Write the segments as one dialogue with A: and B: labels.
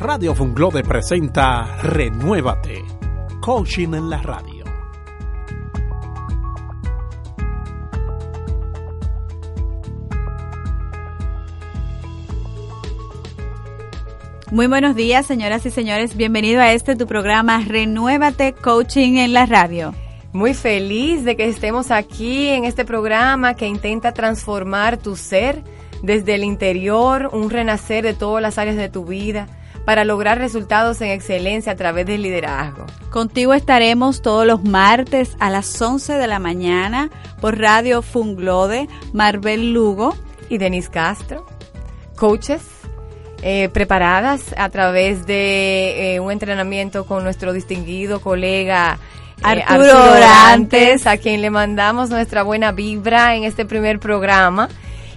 A: Radio Funglode presenta Renuévate, coaching en la radio.
B: Muy buenos días, señoras y señores. Bienvenido a este tu programa Renuévate Coaching en la radio.
C: Muy feliz de que estemos aquí en este programa que intenta transformar tu ser desde el interior, un renacer de todas las áreas de tu vida para lograr resultados en excelencia a través del liderazgo.
B: Contigo estaremos todos los martes a las 11 de la mañana por Radio Funglode, Marvel Lugo
C: y Denise Castro, coaches eh, preparadas a través de eh, un entrenamiento con nuestro distinguido colega
B: eh, Arturo, Orantes,
C: a quien le mandamos nuestra buena vibra en este primer programa.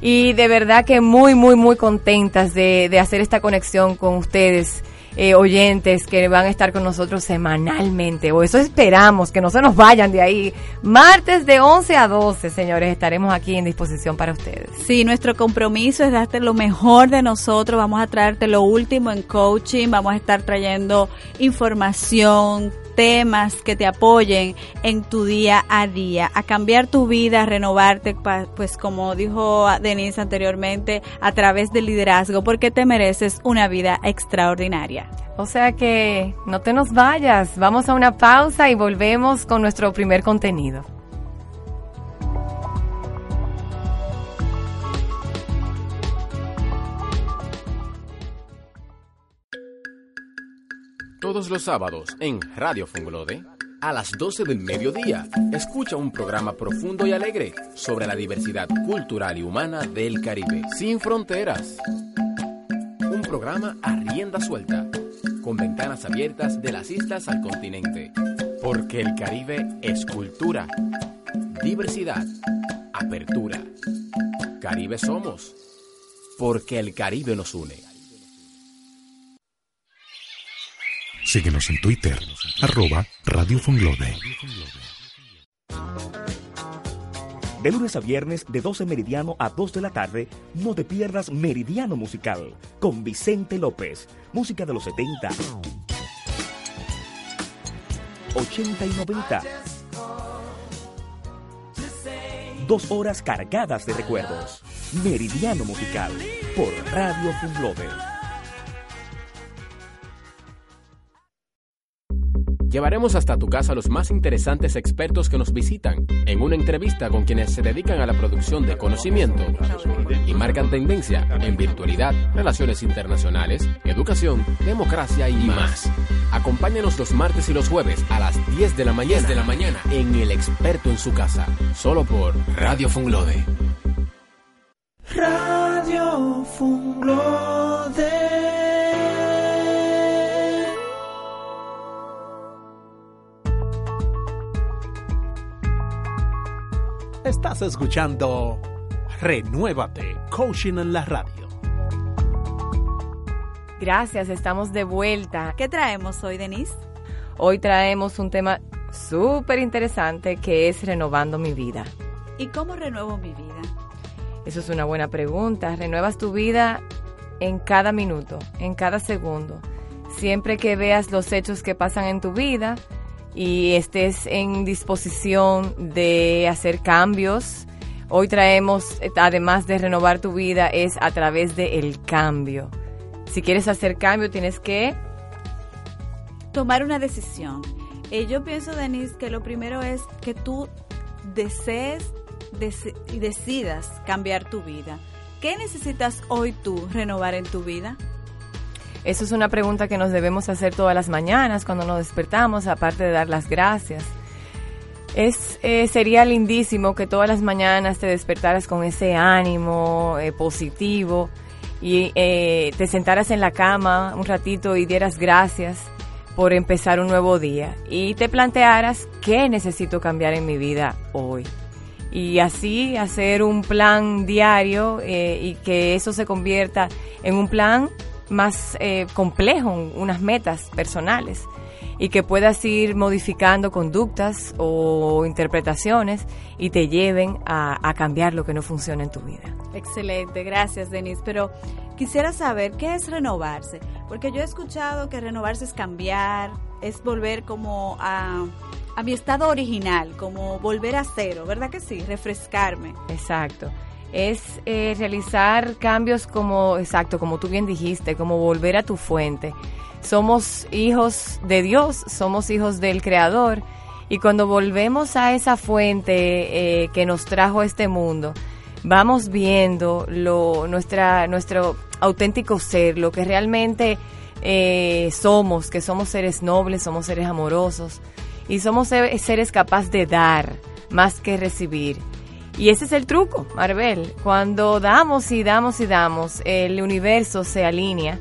C: Y de verdad que muy, muy, muy contentas de, de hacer esta conexión con ustedes eh, oyentes que van a estar con nosotros semanalmente, o eso esperamos, que no se nos vayan de ahí. Martes de 11 a 12, señores, estaremos aquí en disposición para ustedes.
B: Sí, nuestro compromiso es darte lo mejor de nosotros, vamos a traerte lo último en coaching, vamos a estar trayendo información, temas que te apoyen en tu día a día, a cambiar tu vida, a renovarte, pues como dijo Denise anteriormente, a través del liderazgo, porque te mereces una vida extraordinaria.
C: O sea que no te nos vayas, vamos a una pausa y volvemos con nuestro primer contenido.
D: Todos los sábados en Radio Funglode, a las 12 del mediodía, escucha un programa profundo y alegre sobre la diversidad cultural y humana del Caribe, sin fronteras. Un programa a rienda suelta, con ventanas abiertas de las islas al continente. Porque el Caribe es cultura, diversidad, apertura. Caribe somos, porque el Caribe nos une.
E: Síguenos en Twitter, arroba Radio Funglode.
F: De lunes a viernes, de 12 meridiano a 2 de la tarde, no te pierdas Meridiano Musical con Vicente López. Música de los 70, 80 y 90. Dos horas cargadas de recuerdos. Meridiano Musical por Radio Funglode.
D: Llevaremos hasta tu casa a los más interesantes expertos que nos visitan en una entrevista con quienes se dedican a la producción de conocimiento y marcan tendencia en virtualidad, relaciones internacionales, educación, democracia y más. Acompáñanos los martes y los jueves a las 10 de la mañana, de la mañana en El Experto en su casa, solo por Radio Funglode.
G: Radio Funglode.
A: Estás escuchando Renuévate, Coaching en la radio.
C: Gracias, estamos de vuelta.
B: ¿Qué traemos hoy, Denise?
C: Hoy traemos un tema súper interesante que es renovando mi vida.
B: ¿Y cómo renuevo mi vida?
C: Eso es una buena pregunta. Renuevas tu vida en cada minuto, en cada segundo. Siempre que veas los hechos que pasan en tu vida, y estés en disposición de hacer cambios. Hoy traemos, además de renovar tu vida, es a través del cambio. Si quieres hacer cambio, tienes que
B: tomar una decisión. Eh, yo pienso, Denise, que lo primero es que tú desees y decidas cambiar tu vida. ¿Qué necesitas hoy tú renovar en tu vida?
C: Eso es una pregunta que nos debemos hacer todas las mañanas cuando nos despertamos, aparte de dar las gracias. Es, eh, sería lindísimo que todas las mañanas te despertaras con ese ánimo eh, positivo y eh, te sentaras en la cama un ratito y dieras gracias por empezar un nuevo día y te plantearas qué necesito cambiar en mi vida hoy. Y así hacer un plan diario y que eso se convierta en un plan más eh, complejo, unas metas personales. y que puedas ir modificando conductas o interpretaciones y te lleven a, a cambiar lo que no funciona en tu vida.
B: Excelente, gracias Denise. Pero quisiera saber qué es renovarse, porque yo he escuchado que renovarse es cambiar, es volver como a, a mi estado original, como volver a cero, ¿verdad que sí? Refrescarme.
C: Exacto. Es eh, realizar cambios como, exacto, como tú bien dijiste, como volver a tu fuente. Somos hijos de Dios, somos hijos del Creador. Y cuando volvemos a esa fuente eh, que nos trajo este mundo, vamos viendo lo, nuestra, nuestro auténtico ser, lo que realmente eh, somos, que somos seres nobles, somos seres amorosos y somos seres capaces de dar más que recibir. Y ese es el truco, Marvel. Cuando damos y damos y damos, el universo se alinea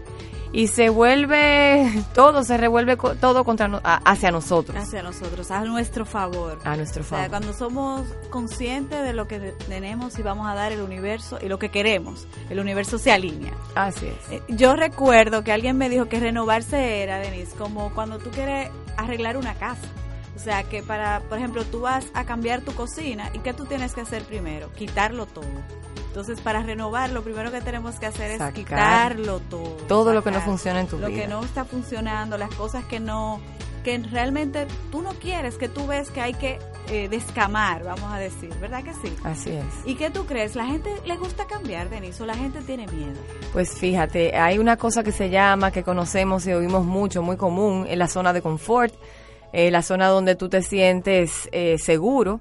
C: y se vuelve todo, se revuelve todo contra hacia nosotros.
B: Hacia nosotros, a nuestro favor.
C: A nuestro favor.
B: O sea, cuando somos conscientes de lo que tenemos y vamos a dar el universo y lo que queremos, el universo se alinea.
C: Así es.
B: Eh, yo recuerdo que alguien me dijo que renovarse era, Denise, como cuando tú quieres arreglar una casa. O sea, que para, por ejemplo, tú vas a cambiar tu cocina y ¿qué tú tienes que hacer primero? Quitarlo todo. Entonces, para renovar, lo primero que tenemos que hacer es quitarlo todo.
C: Todo lo que no funciona en tu
B: vida.
C: Lo
B: que no está funcionando, las cosas que no que realmente tú no quieres, que tú ves que hay que eh, descamar, vamos a decir, ¿verdad que sí?
C: Así es.
B: ¿Y qué tú crees? ¿La gente le gusta cambiar, Denise, o la gente tiene miedo?
C: Pues fíjate, hay una cosa que se llama, que conocemos y oímos mucho, muy común, en la zona de confort, eh, la zona donde tú te sientes eh, seguro.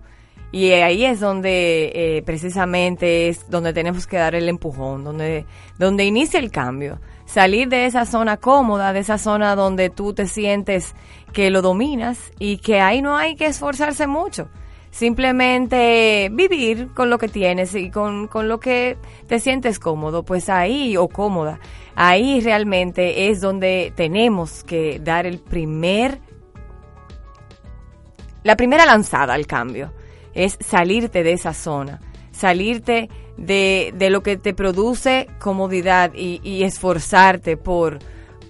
C: Y ahí es donde eh, precisamente es donde tenemos que dar el empujón, donde, donde inicia el cambio. Salir de esa zona cómoda, de esa zona donde tú te sientes que lo dominas y que ahí no hay que esforzarse mucho. Simplemente vivir con lo que tienes y con, con lo que te sientes cómodo, pues ahí o cómoda, ahí realmente es donde tenemos que dar el primer la primera lanzada al cambio es salirte de esa zona, salirte de, de lo que te produce comodidad y, esforzarte por,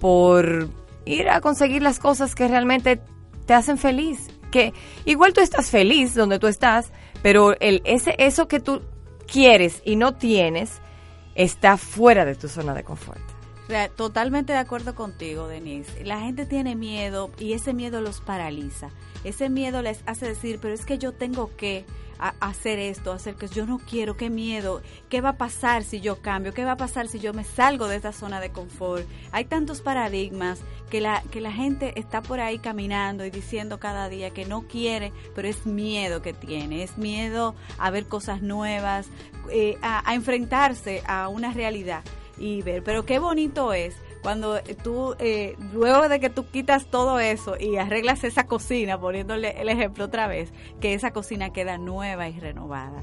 C: por ir a conseguir las cosas que realmente te hacen feliz. Que igual tú estás feliz donde tú estás, pero el, ese, eso que tú quieres y no tienes está fuera de tu zona de confort.
B: Totalmente de acuerdo contigo, Denise. La gente tiene miedo y ese miedo los paraliza. Ese miedo les hace decir, pero es que yo tengo que hacer esto, hacer que yo no quiero, qué miedo, qué va a pasar si yo cambio, qué va a pasar si yo me salgo de esta zona de confort. Hay tantos paradigmas que la, que la gente está por ahí caminando y diciendo cada día que no quiere, pero es miedo que tiene, es miedo a ver cosas nuevas, eh, a enfrentarse a una realidad y ver, pero qué bonito es cuando tú, eh, luego de que tú quitas todo eso y arreglas esa cocina, poniéndole el ejemplo otra vez, que esa cocina queda nueva y renovada.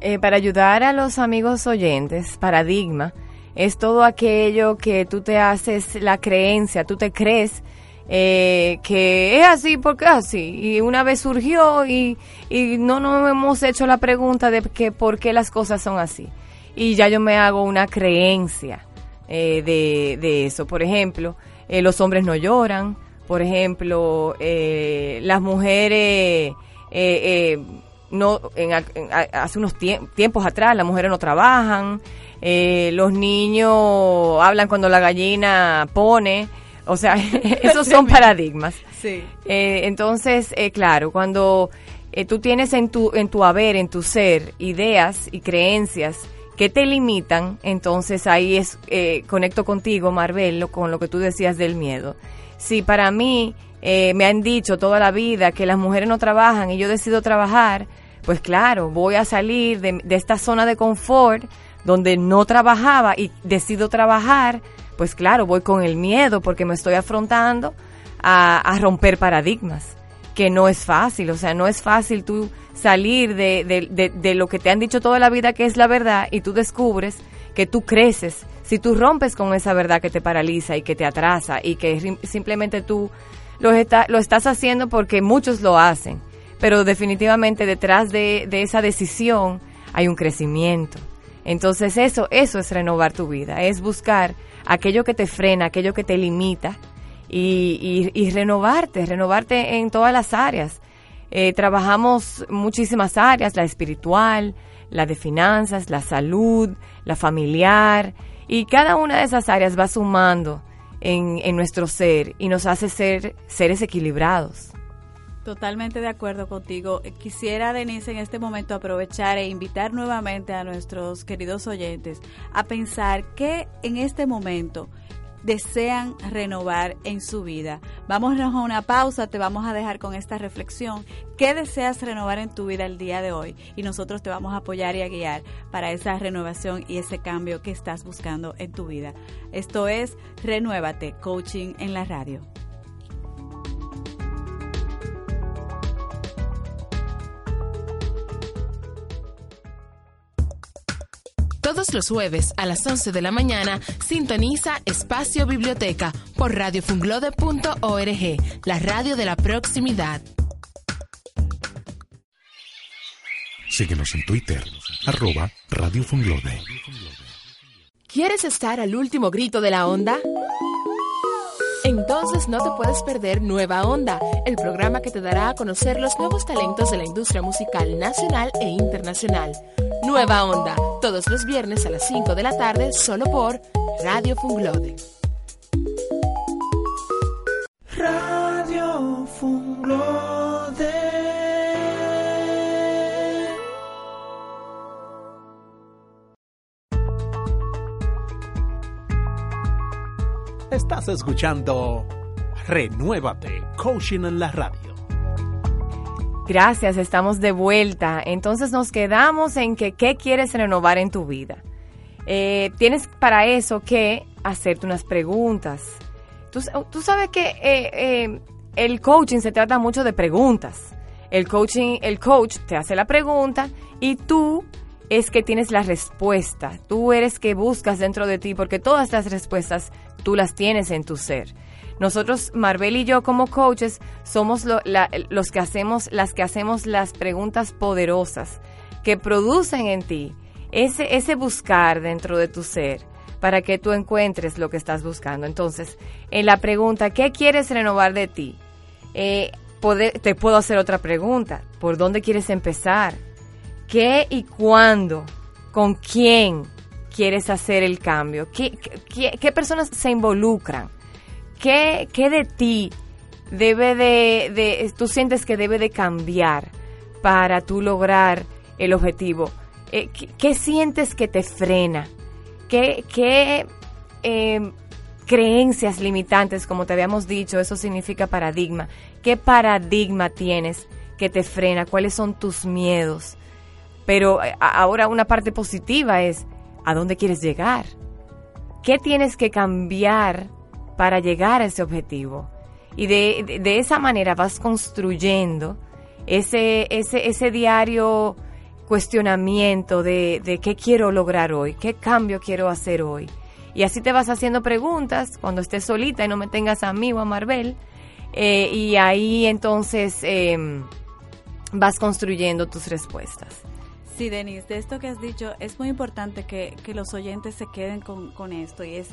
C: Eh, para ayudar a los amigos oyentes, paradigma es todo aquello que tú te haces la creencia, tú te crees eh, que es así porque es así. Y una vez surgió y, y no nos hemos hecho la pregunta de que por qué las cosas son así. Y ya yo me hago una creencia eh, de, de, eso. Por ejemplo, eh, los hombres no lloran, por ejemplo, eh, las mujeres, no, en, hace unos tiempos atrás, las mujeres no trabajan, los niños hablan cuando la gallina pone, o sea, esos son paradigmas.
B: Sí.
C: entonces, claro, cuando tú tienes en tu, en tu haber, en tu ser, ideas y creencias, que te limitan, entonces ahí es, eh, conecto contigo, Marvel, con lo que tú decías del miedo. Si para mí eh, me han dicho toda la vida que las mujeres no trabajan y yo decido trabajar, pues claro, voy a salir de, esta zona de confort donde no trabajaba y decido trabajar, pues claro, voy con el miedo porque me estoy afrontando a romper paradigmas, que no es fácil, o sea, no es fácil tú salir de, de, lo que te han dicho toda la vida que es la verdad y tú descubres que tú creces. Si tú rompes con esa verdad que te paraliza y que te atrasa y que simplemente tú lo, está, lo estás haciendo porque muchos lo hacen, pero definitivamente detrás de, de esa decisión hay un crecimiento. Entonces eso, eso es renovar tu vida, es buscar aquello que te frena, aquello que te limita y, renovarte, renovarte en todas las áreas. Eh, trabajamos muchísimas áreas, la espiritual, la de finanzas, la salud, la familiar, y cada una de esas áreas va sumando en, en nuestro ser y nos hace ser seres equilibrados.
B: Totalmente de acuerdo contigo. Quisiera, Denise, en este momento aprovechar e invitar nuevamente a nuestros queridos oyentes a pensar que en este momento desean renovar en su vida. Vamos a una pausa, te vamos a dejar con esta reflexión. ¿Qué deseas renovar en tu vida el día de hoy? Y nosotros te vamos a apoyar y a guiar para esa renovación y ese cambio que estás buscando en tu vida. Esto es Renuévate, coaching en la radio.
H: Todos los jueves a las 11 de la mañana sintoniza Espacio Biblioteca por radiofunglode.org, la radio de la proximidad.
E: Síguenos en Twitter, arroba Radio Funglode.
H: ¿Quieres estar al último grito de la onda? Entonces no te puedes perder Nueva Onda, el programa que te dará a conocer los nuevos talentos de la industria musical nacional e internacional. Nueva Onda, todos los viernes a las 5 de la tarde, solo por Radio Funglode.
G: Radio Funglode.
A: Estás escuchando Renuévate, Coaching en la Radio.
C: Gracias, estamos de vuelta. Entonces nos quedamos en que qué quieres renovar en tu vida. Eh, tienes para eso que hacerte unas preguntas. Tú, sabes que eh, eh, el coaching se trata mucho de preguntas. El coaching, el coach te hace la pregunta y tú es que tienes la respuesta. Tú eres que buscas dentro de ti porque todas las respuestas tú las tienes en tu ser. Nosotros, Marvel y yo como coaches, somos los que hacemos, las que hacemos las preguntas poderosas que producen en ti ese, ese buscar dentro de tu ser para que tú encuentres lo que estás buscando. Entonces, en la pregunta, ¿qué quieres renovar de ti? Eh, te puedo hacer otra pregunta. ¿Por dónde quieres empezar? ¿Qué y cuándo? ¿Con quién quieres hacer el cambio? ¿Qué, qué personas se involucran? ¿Qué, qué de ti debe de, de, tú sientes que debe de cambiar para tú lograr el objetivo? Eh, ¿qué, sientes que te frena? ¿Qué, qué em, creencias limitantes, como te habíamos dicho, eso significa paradigma? ¿Qué paradigma tienes que te frena? ¿Cuáles son tus miedos? Pero eh, ahora una parte positiva es, ¿a dónde quieres llegar? ¿Qué tienes que cambiar para llegar a ese objetivo. Y de, de, esa manera vas construyendo ese, ese, ese diario cuestionamiento de, de qué quiero lograr hoy, qué cambio quiero hacer hoy. Y así te vas haciendo preguntas cuando estés solita y no me tengas a mí o a Marvel. Eh, y ahí entonces em, vas construyendo tus respuestas.
B: Sí, Denise, de esto que has dicho, es muy importante que, que los oyentes se queden con, con esto y es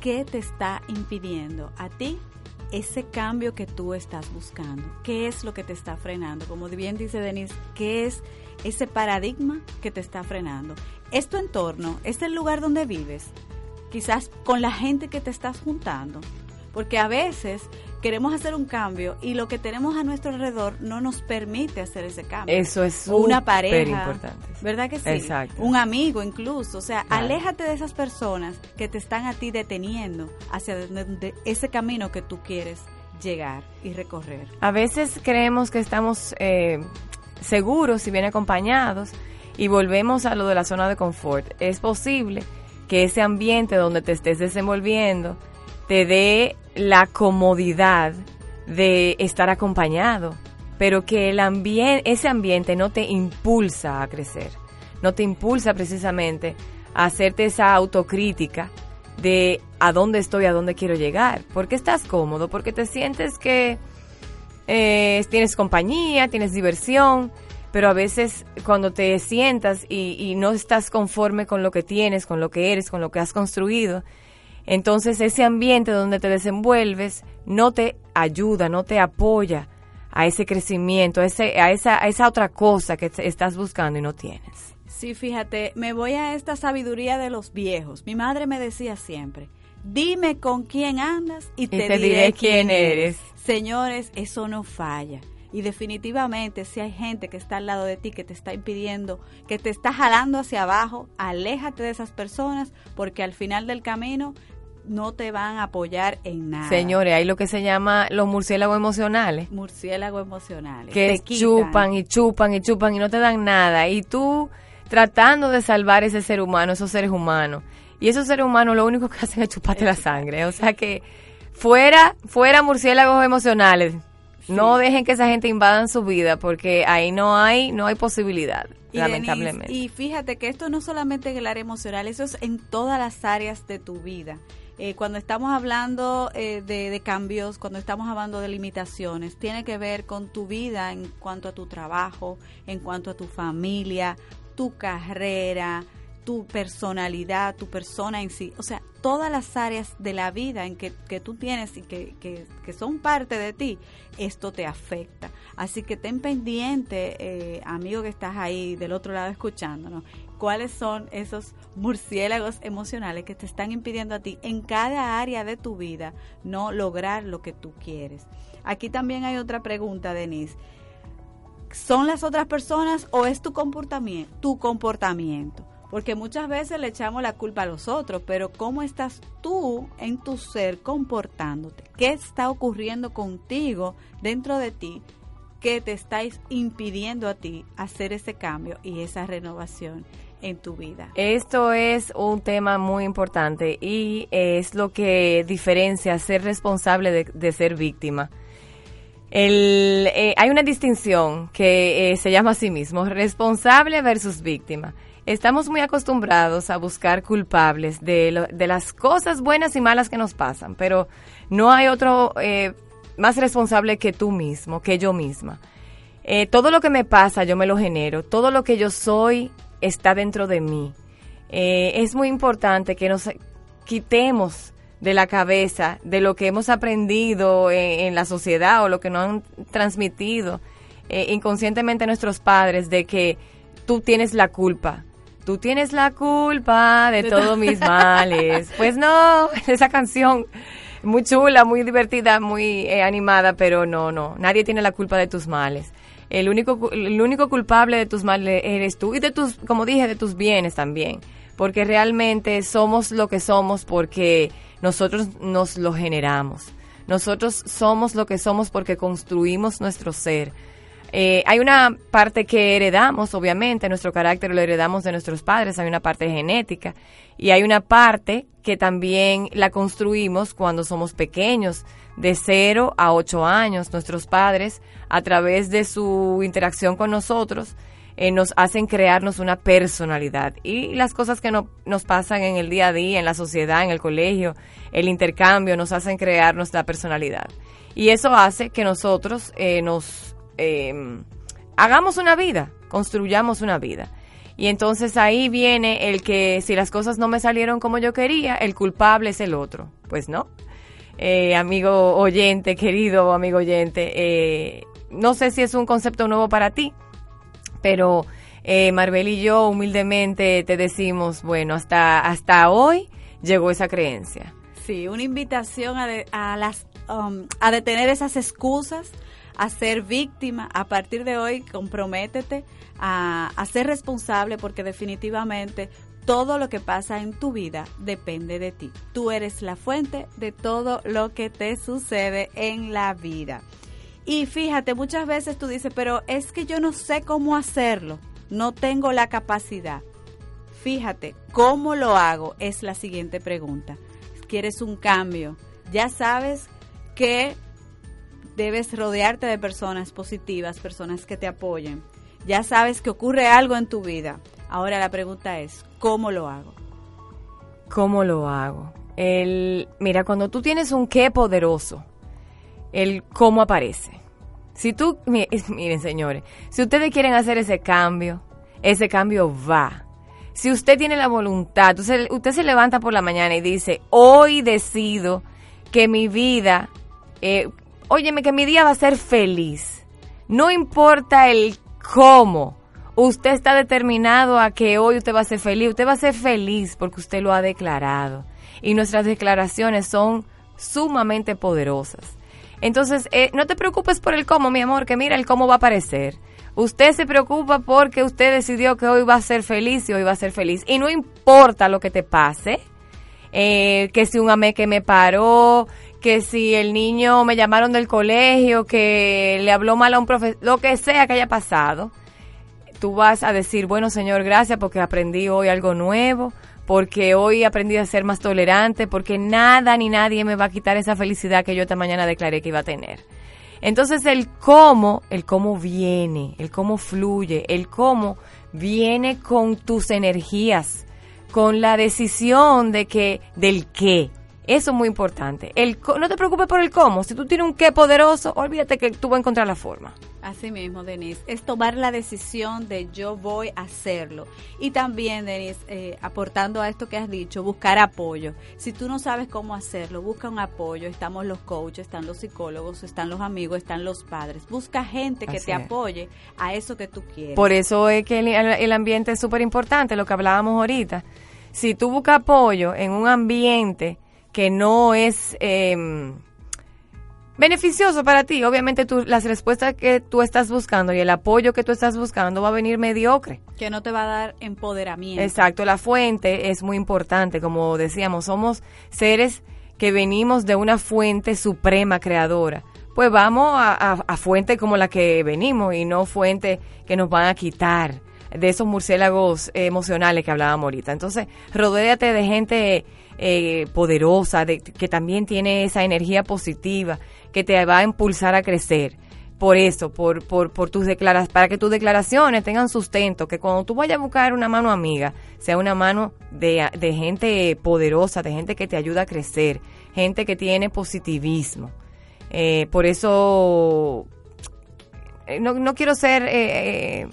B: ¿qué te está impidiendo a ti ese cambio que tú estás buscando? ¿Qué es lo que te está frenando? Como bien dice Denise, ¿qué es ese paradigma que te está frenando? ¿Es tu entorno? ¿Es el lugar donde vives? Quizás con la gente que te estás juntando. Porque a veces queremos hacer un cambio y lo que tenemos a nuestro alrededor no nos permite hacer ese cambio.
C: Eso es
B: una pareja,
C: importante.
B: ¿verdad que sí?
C: Exacto.
B: Un amigo incluso, o sea, aléjate de esas personas que te están a ti deteniendo hacia ese camino que tú quieres llegar y recorrer.
C: A veces creemos que estamos eh, seguros si bien acompañados y volvemos a lo de la zona de confort. Es posible que ese ambiente donde te estés desenvolviendo te dé la comodidad de estar acompañado, pero que el ambiente, ese ambiente no te impulsa a crecer, no te impulsa precisamente a hacerte esa autocrítica de a dónde estoy, a dónde quiero llegar, porque estás cómodo, porque te sientes que eh, tienes compañía, tienes diversión, pero a veces cuando te sientas y, y, no estás conforme con lo que tienes, con lo que eres, con lo que has construido, Entonces ese ambiente donde te desenvuelves no te ayuda, no te apoya a ese crecimiento, a, ese, a, esa, a esa otra cosa que estás buscando y no tienes.
B: Sí, fíjate, me voy a esta sabiduría de los viejos. Mi madre me decía siempre, dime con quién andas y te, diré, quién eres. Señores, eso no falla. Y definitivamente si hay gente que está al lado de ti, que te está impidiendo, que te está jalando hacia abajo, aléjate de esas personas porque al final del camino no te van a apoyar en nada.
C: Señores, hay lo que se llama los murciélagos emocionales.
B: Murciélagos emocionales.
C: Que chupan y chupan y chupan y no te dan nada. Y tú tratando de salvar ese ser humano, esos seres humanos. Y esos seres humanos lo único que hacen es chuparte la sangre. O sea que fuera, fuera murciélagos emocionales. No dejen que esa gente invadan su vida porque ahí no hay, no hay posibilidad, lamentablemente.
B: y fíjate que esto no solamente en el área emocional, eso es en todas las áreas de tu vida. Eh, cuando estamos hablando eh, de, cambios, cuando estamos hablando de limitaciones, tiene que ver con tu vida en cuanto a tu trabajo, en cuanto a tu familia, tu carrera, tu personalidad, tu persona en sí, o sea, todas las áreas de la vida en que, que tú tienes y que, que, son parte de ti, esto te afecta. Así que ten pendiente, eh, amigo que estás ahí del otro lado escuchándonos, cuáles son esos murciélagos emocionales que te están impidiendo a ti en cada área de tu vida no lograr lo que tú quieres. Aquí también hay otra pregunta, Denise. ¿Son las otras personas o es tu comportamiento? Tu comportamiento porque muchas veces le echamos la culpa a los otros, pero ¿cómo estás tú en tu ser comportándote? ¿Qué está ocurriendo contigo dentro de ti que te estáis impidiendo a ti hacer ese cambio y esa renovación en tu vida?
C: Esto es un tema muy importante y es lo que diferencia ser responsable de, ser víctima. Eh, hay una distinción que eh, se llama a sí mismo, responsable versus víctima estamos muy acostumbrados a buscar culpables de, de, las cosas buenas y malas que nos pasan, pero no hay otro eh, más responsable que tú mismo, que yo misma. Eh, todo lo que me pasa yo me lo genero, todo lo que yo soy está dentro de mí. Eh, es muy importante que nos quitemos de la cabeza de lo que hemos aprendido en, la sociedad o lo que nos han transmitido inconscientemente nuestros padres de que tú tienes la culpa, tú tienes la culpa de, todos mis males. Pues no, esa canción muy chula, muy divertida, muy eh, animada, pero no, no, nadie tiene la culpa de tus males. El único, el único culpable de tus males eres tú y de tus, como dije, de tus bienes también. Porque realmente somos lo que somos porque nosotros nos lo generamos. Nosotros somos lo que somos porque construimos nuestro ser eh, hay una parte que heredamos, obviamente, nuestro carácter lo heredamos de nuestros padres, hay una parte genética y hay una parte que también la construimos cuando somos pequeños, de 0 a 8 años. Nuestros padres, a través de su interacción con nosotros, eh, nos hacen crearnos una personalidad. Y las cosas que no, nos pasan en el día a día, en la sociedad, en el colegio, el intercambio, nos hacen crearnos la personalidad. Y eso hace que nosotros eh, nos Em, hagamos una vida, construyamos una vida. Y entonces ahí viene el que si las cosas no me salieron como yo quería, el culpable es el otro. Pues no. Eh, amigo oyente, querido amigo oyente, eh, no sé si es un concepto nuevo para ti, pero eh, Marvel y yo humildemente te decimos, bueno, hasta, hasta hoy llegó esa creencia.
B: Sí, una invitación a, a las, um, a detener esas excusas, a ser víctima. A partir de hoy, comprométete a, ser responsable porque definitivamente todo lo que pasa en tu vida depende de ti. Tú eres la fuente de todo lo que te sucede en la vida. Y fíjate, muchas veces tú dices, pero es que yo no sé cómo hacerlo, no tengo la capacidad. Fíjate, ¿cómo lo hago? Es la siguiente pregunta. ¿Quieres un cambio? Ya sabes que debes rodearte de personas positivas, personas que te apoyen. Ya sabes que ocurre algo en tu vida. Ahora la pregunta es, ¿cómo lo hago?
C: ¿Cómo lo hago? El, mira, cuando tú tienes un qué poderoso, el cómo aparece. Si tú, miren señores, si ustedes quieren hacer ese cambio, ese cambio va. si usted tiene la voluntad, usted, se levanta por la mañana y dice, hoy decido que mi vida, eh, óyeme, que mi día va a ser feliz. No importa el cómo, usted está determinado a que hoy usted va a ser feliz. Usted va a ser feliz porque usted lo ha declarado. Y nuestras declaraciones son sumamente poderosas. Entonces, eh, no te preocupes por el cómo, mi amor, que mira, el cómo va a aparecer. Usted se preocupa porque usted decidió que hoy va a ser feliz y hoy va a ser feliz. Y no importa lo que te pase, eh, que si un amé que me paró, que si el niño me llamaron del colegio, que le habló mal a un profesor, lo que sea que haya pasado, tú vas a decir, bueno Señor, gracias porque aprendí hoy algo nuevo, porque hoy aprendí a ser más tolerante, porque nada ni nadie me va a quitar esa felicidad que yo esta mañana declaré que iba a tener. Entonces el cómo, el cómo viene, el cómo fluye, el cómo viene con tus energías, con la decisión de que, del qué. Eso es muy importante. El, no te preocupes por el cómo. Si tú tienes un qué poderoso, olvídate que tú vas a encontrar la forma.
B: Así mismo, Denise. Es tomar la decisión de yo voy a hacerlo. Y también, Denise, eh, aportando a esto que has dicho, buscar apoyo. Si tú no sabes cómo hacerlo, busca un apoyo. Estamos los coaches, están los psicólogos, están los amigos, están los padres. Busca gente que te apoye a eso que tú quieres.
C: Por eso es que el, el ambiente es súper importante, lo que hablábamos ahorita. Si tú buscas apoyo en un ambiente que no es eh, beneficioso para ti, obviamente tú, las respuestas que tú estás buscando y el apoyo que tú estás buscando va a venir mediocre.
B: Que no te va a dar empoderamiento.
C: Exacto, la fuente es muy importante, como decíamos, somos seres que venimos de una fuente suprema creadora. Pues vamos a, a fuente como la que venimos y no fuente que nos van a quitar de esos murciélagos emocionales que hablábamos ahorita. Entonces, rodéate de gente eh, poderosa, de, que también tiene esa energía positiva, que te va a impulsar a crecer. Por eso, por, por, por tus declaraciones, para que tus declaraciones tengan sustento, que cuando tú vayas a buscar una mano amiga, sea una mano de, de gente poderosa, de gente que te ayuda a crecer, gente que tiene positivismo. Eh, por eso, eh, no, no quiero ser, eh,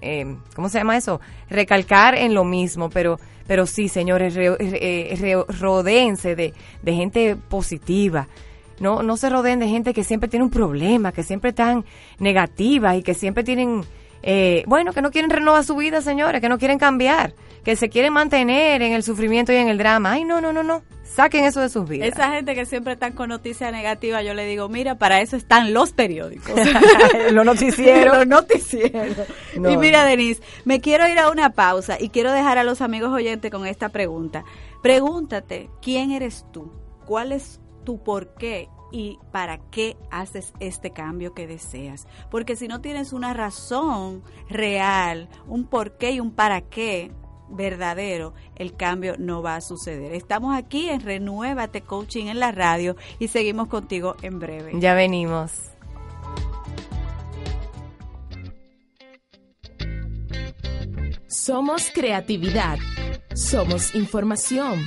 C: eh, eh, ¿cómo se llama eso? Recalcar en lo mismo, pero pero sí, señores, re, rodeense de, de gente positiva. No, no se rodeen de gente que siempre tiene un problema, que siempre están negativas y que siempre tienen, eh, bueno, que no quieren renovar su vida, señores, que no quieren cambiar, que se quieren mantener en el sufrimiento y en el drama. Ay, no, no, no, no. Saquen eso de sus vidas.
B: Esa gente que siempre está con noticias negativas, yo le digo, mira, para eso están los periódicos.
C: los noticieros.
B: los noticieros. Y mira, Denise, me quiero ir a una pausa y quiero dejar a los amigos oyentes con esta pregunta. Pregúntate, ¿quién eres tú? ¿Cuál es tu por qué? y para qué haces este cambio que deseas. Porque si no tienes una razón real, un por qué y un para qué, verdadero, el cambio no va a suceder. Estamos aquí en Renuévate Coaching en la radio y seguimos contigo en breve.
C: Ya venimos.
H: Somos creatividad. Somos información.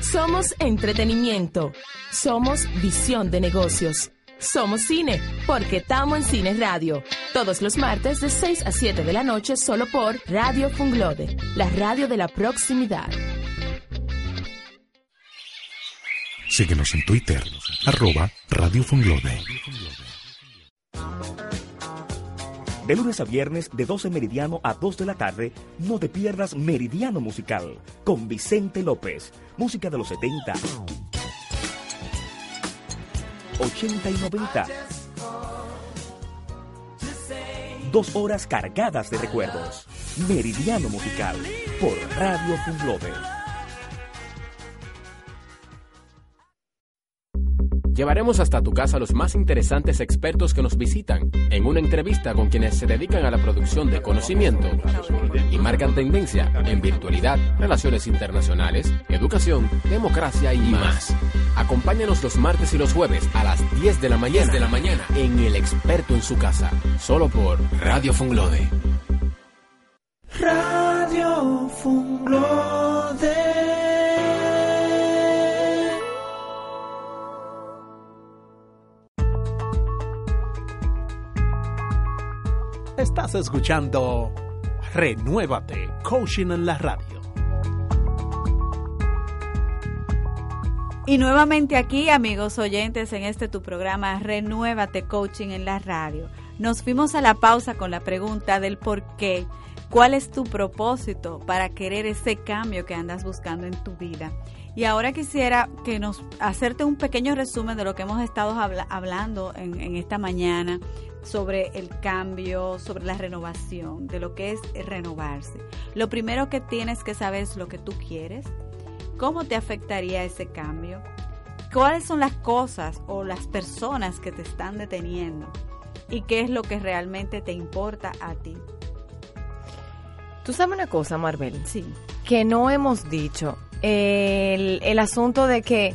H: Somos entretenimiento. Somos visión de negocios. Somos cine, porque estamos en Cine Radio. Todos los martes de 6 a 7 de la noche solo por Radio Funglode, la radio de la proximidad.
E: Síguenos en Twitter, arroba Radio Funglode.
F: De lunes a viernes, de 12 meridiano a 2 de la tarde, no te pierdas Meridiano Musical con Vicente López, música de los 70, 80 y 90. Dos horas cargadas de recuerdos. Meridiano Musical por Radio Funglode.
D: Llevaremos hasta tu casa a los más interesantes expertos que nos visitan en una entrevista con quienes se dedican a la producción de conocimiento y marcan tendencia en virtualidad, relaciones internacionales, educación, democracia y más. Acompáñanos los martes y los jueves a las 10 de la mañana, de la mañana en El Experto en su casa, solo por Radio Funglode.
G: Radio Funglode.
A: Estás escuchando Renuévate, coaching en la radio.
B: Y nuevamente aquí, amigos oyentes, en este tu programa Renuévate Coaching en la radio. Nos fuimos a la pausa con la pregunta del por qué. ¿Cuál es tu propósito para querer ese cambio que andas buscando en tu vida? Y ahora quisiera que nos hacerte un pequeño resumen de lo que hemos estado hablando en, en esta mañana sobre el cambio, sobre la renovación, de lo que es renovarse. Lo primero que tienes que saber es lo que tú quieres, cómo te afectaría ese cambio, cuáles son las cosas o las personas que te están deteniendo y qué es lo que realmente te importa a ti.
C: Tú sabes una cosa, Marvel.
B: Sí.
C: Que no hemos dicho el, el asunto de que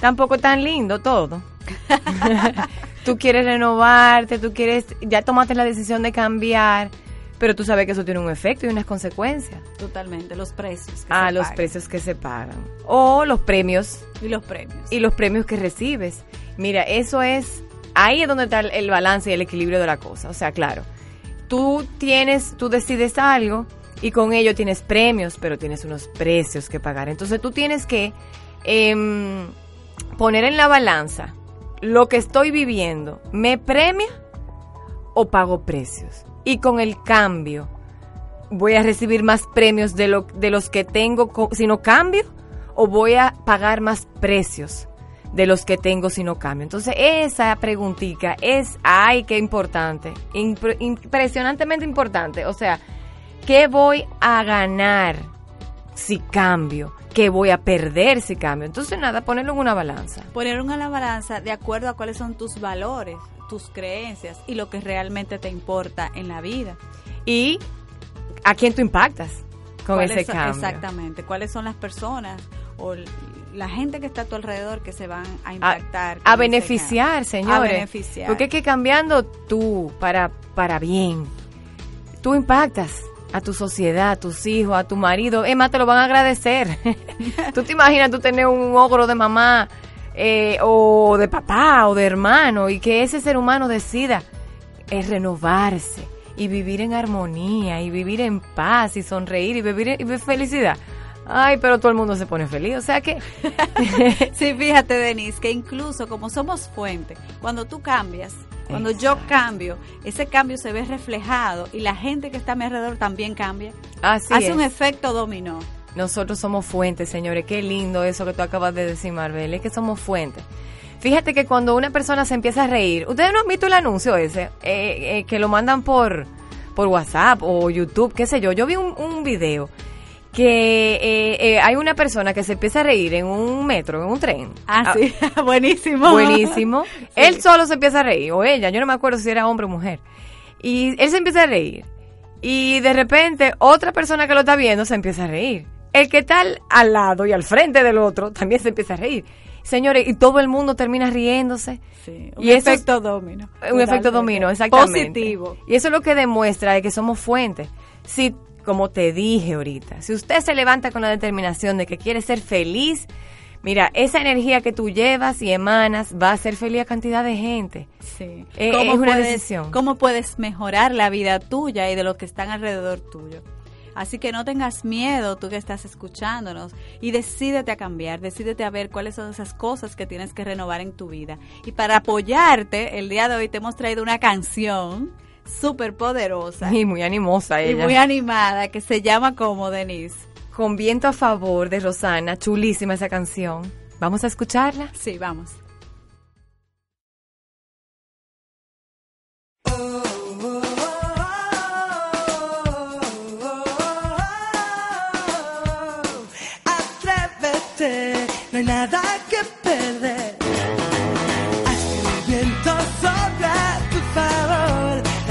C: tampoco es tan lindo todo. tú quieres renovarte, tú quieres, ya tomaste la decisión de cambiar, pero tú sabes que eso tiene un efecto y unas consecuencias.
B: Totalmente, los precios.
C: ah, los precios que se pagan. O los premios.
B: Y los premios.
C: Y los premios que recibes. Mira, eso es, ahí es donde está el balance y el equilibrio de la cosa. O sea, claro, tú tienes, tú decides algo y con ello tienes premios, pero tienes unos precios que pagar. Entonces tú tienes que em, poner en la balanza lo que estoy viviendo, ¿me premia o pago precios? Y con el cambio, ¿voy a recibir más premios de, lo, de los que tengo si no cambio? ¿O voy a pagar más precios de los que tengo si no cambio? Entonces, esa preguntita es, ay, qué importante, impresionantemente importante. O sea, ¿Qué voy a ganar si cambio? ¿Qué voy a perder si cambio? Entonces, nada, ponerlo en una balanza.
B: Ponerlo en una balanza de acuerdo a cuáles son tus valores, tus creencias y lo que realmente te importa en la vida.
C: Y a quién tú impactas con ese cambio.
B: Exactamente. ¿Cuáles son las personas o la gente que está a tu alrededor que se van a impactar?
C: A, beneficiar, señores. A
B: beneficiar.
C: Porque es que cambiando tú para, para bien, tú impactas a tu sociedad, a tus hijos, a tu marido, Emma, te lo van a agradecer. tú te imaginas tú tener un ogro de mamá eh, o de papá o de hermano y que ese ser humano decida es renovarse y vivir en armonía y vivir en paz y sonreír y vivir en felicidad. Ay, pero todo el mundo se pone feliz, o sea que...
B: sí, fíjate, Denise, que incluso como somos fuente, cuando tú cambias, cuando yo cambio, ese cambio se ve reflejado y la gente que está a mi alrededor también cambia.
C: Así
B: Hace un efecto dominó.
C: Nosotros somos fuentes, señores. Qué lindo eso que tú acabas de decir, Marvel. Es que somos fuentes. Fíjate que cuando una persona se empieza a reír, ustedes no han visto el anuncio ese, eh, eh, que lo mandan por, por WhatsApp o YouTube, qué sé yo. Yo vi un, un video que eh, eh, hay una persona que se empieza a reír en un metro, en un tren.
B: Ah, sí, buenísimo.
C: Buenísimo. Él solo se empieza a reír, o ella, yo no me acuerdo si era hombre o mujer. Y él se empieza a reír. Y de repente otra persona que lo está viendo se empieza a reír. El que está al, lado y al frente del otro también se empieza a reír. Señores, y todo el mundo termina riéndose.
B: Sí, un efecto domino.
C: Un efecto domino, exactamente.
B: Positivo.
C: Y eso es lo que demuestra que somos fuentes. Si como te dije ahorita, si usted se levanta con la determinación de que quiere ser feliz, mira, esa energía que tú llevas y emanas va a hacer feliz a cantidad de gente.
B: Sí.
C: Eh, es una decisión.
B: ¿Cómo puedes mejorar la vida tuya y de los que están alrededor tuyo? Así que no tengas miedo, tú que estás escuchándonos, y decídete a cambiar, decídete a ver cuáles son esas cosas que tienes que renovar en tu vida. Y para apoyarte, el día de hoy te hemos traído una canción súper poderosa.
C: Y muy animosa ella.
B: Y muy animada, que se llama como Denise.
C: Con viento a favor de Rosana, chulísima esa canción. ¿Vamos a escucharla?
B: Sí, vamos.
G: Atrévete, no hay nada que perder.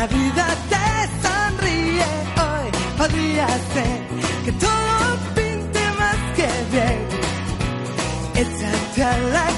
G: La vida te sonríe hoy, podría ser que todo pinte más que bien. Échate a la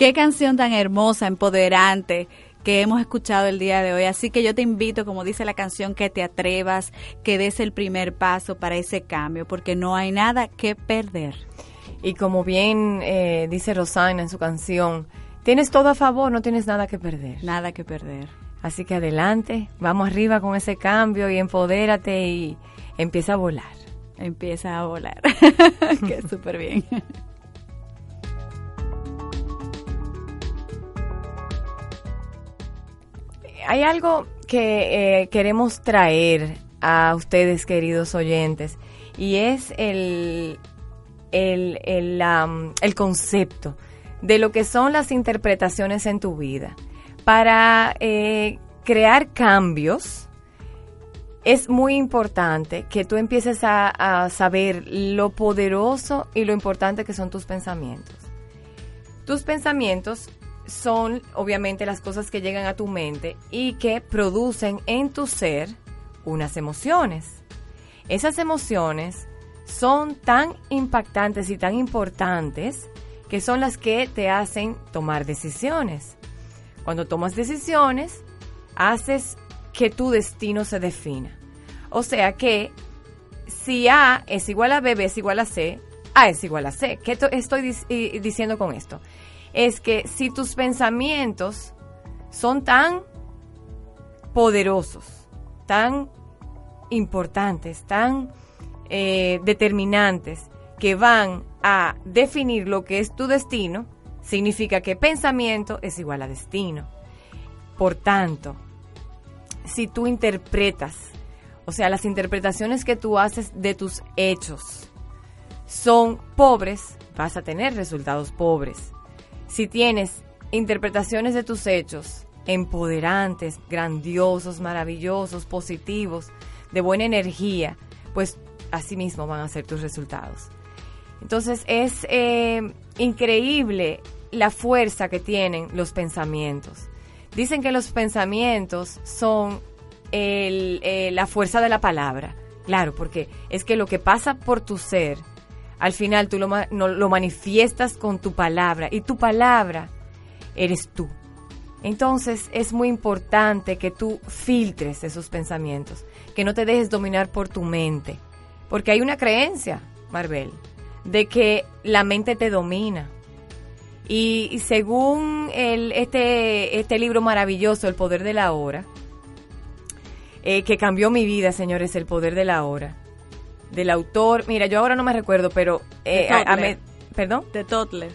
B: Qué canción tan hermosa, empoderante que hemos escuchado el día de hoy. Así que yo te invito, como dice la canción, que te atrevas, que des el primer paso para ese cambio, porque no hay nada que perder.
C: Y como bien eh, dice Rosana en su canción, tienes todo a favor, no tienes nada que perder.
B: Nada que perder.
C: Así que adelante, vamos arriba con ese cambio y empodérate y empieza a volar.
B: Empieza a volar. que súper bien.
C: Hay algo que eh, queremos traer a ustedes, queridos oyentes, y es el, el, el, concepto de lo que son las interpretaciones en tu vida. Para eh, crear cambios, es muy importante que tú empieces a saber lo poderoso y lo importante que son tus pensamientos. Tus pensamientos son obviamente las cosas que llegan a tu mente y que producen en tu ser unas emociones. Esas emociones son tan impactantes y tan importantes que son las que te hacen tomar decisiones. Cuando tomas decisiones, haces que tu destino se defina. O sea que si A es igual a B, B es igual a C, A es igual a C. ¿Qué to- estoy diciendo con esto? Es que si tus pensamientos son tan poderosos, tan importantes, tan eh, determinantes, que van a definir lo que es tu destino, significa que pensamiento es igual a destino. Por tanto, si tú interpretas, o sea, las interpretaciones que tú haces de tus hechos son pobres, vas a tener resultados pobres. Si tienes interpretaciones de tus hechos empoderantes, grandiosos, maravillosos, positivos, de buena energía, pues así mismo van a ser tus resultados. Entonces es eh, increíble la fuerza que tienen los pensamientos. Dicen que los pensamientos son eh, la fuerza de la palabra. Claro, porque es que lo que pasa por tu ser, al final tú lo, lo manifiestas con tu palabra y tu palabra eres tú. Entonces es muy importante que tú filtres esos pensamientos, que no te dejes dominar por tu mente, porque hay una creencia, Maribel, de que la mente te domina. Y, y según el, este, este libro maravilloso, El Poder de la Hora, eh, que cambió mi vida, señores, El Poder de la Hora, del autor, mira, yo ahora no me recuerdo, pero... eh,
B: De
C: a- a
B: Totler.
C: me- ¿Perdón?
B: De Totler.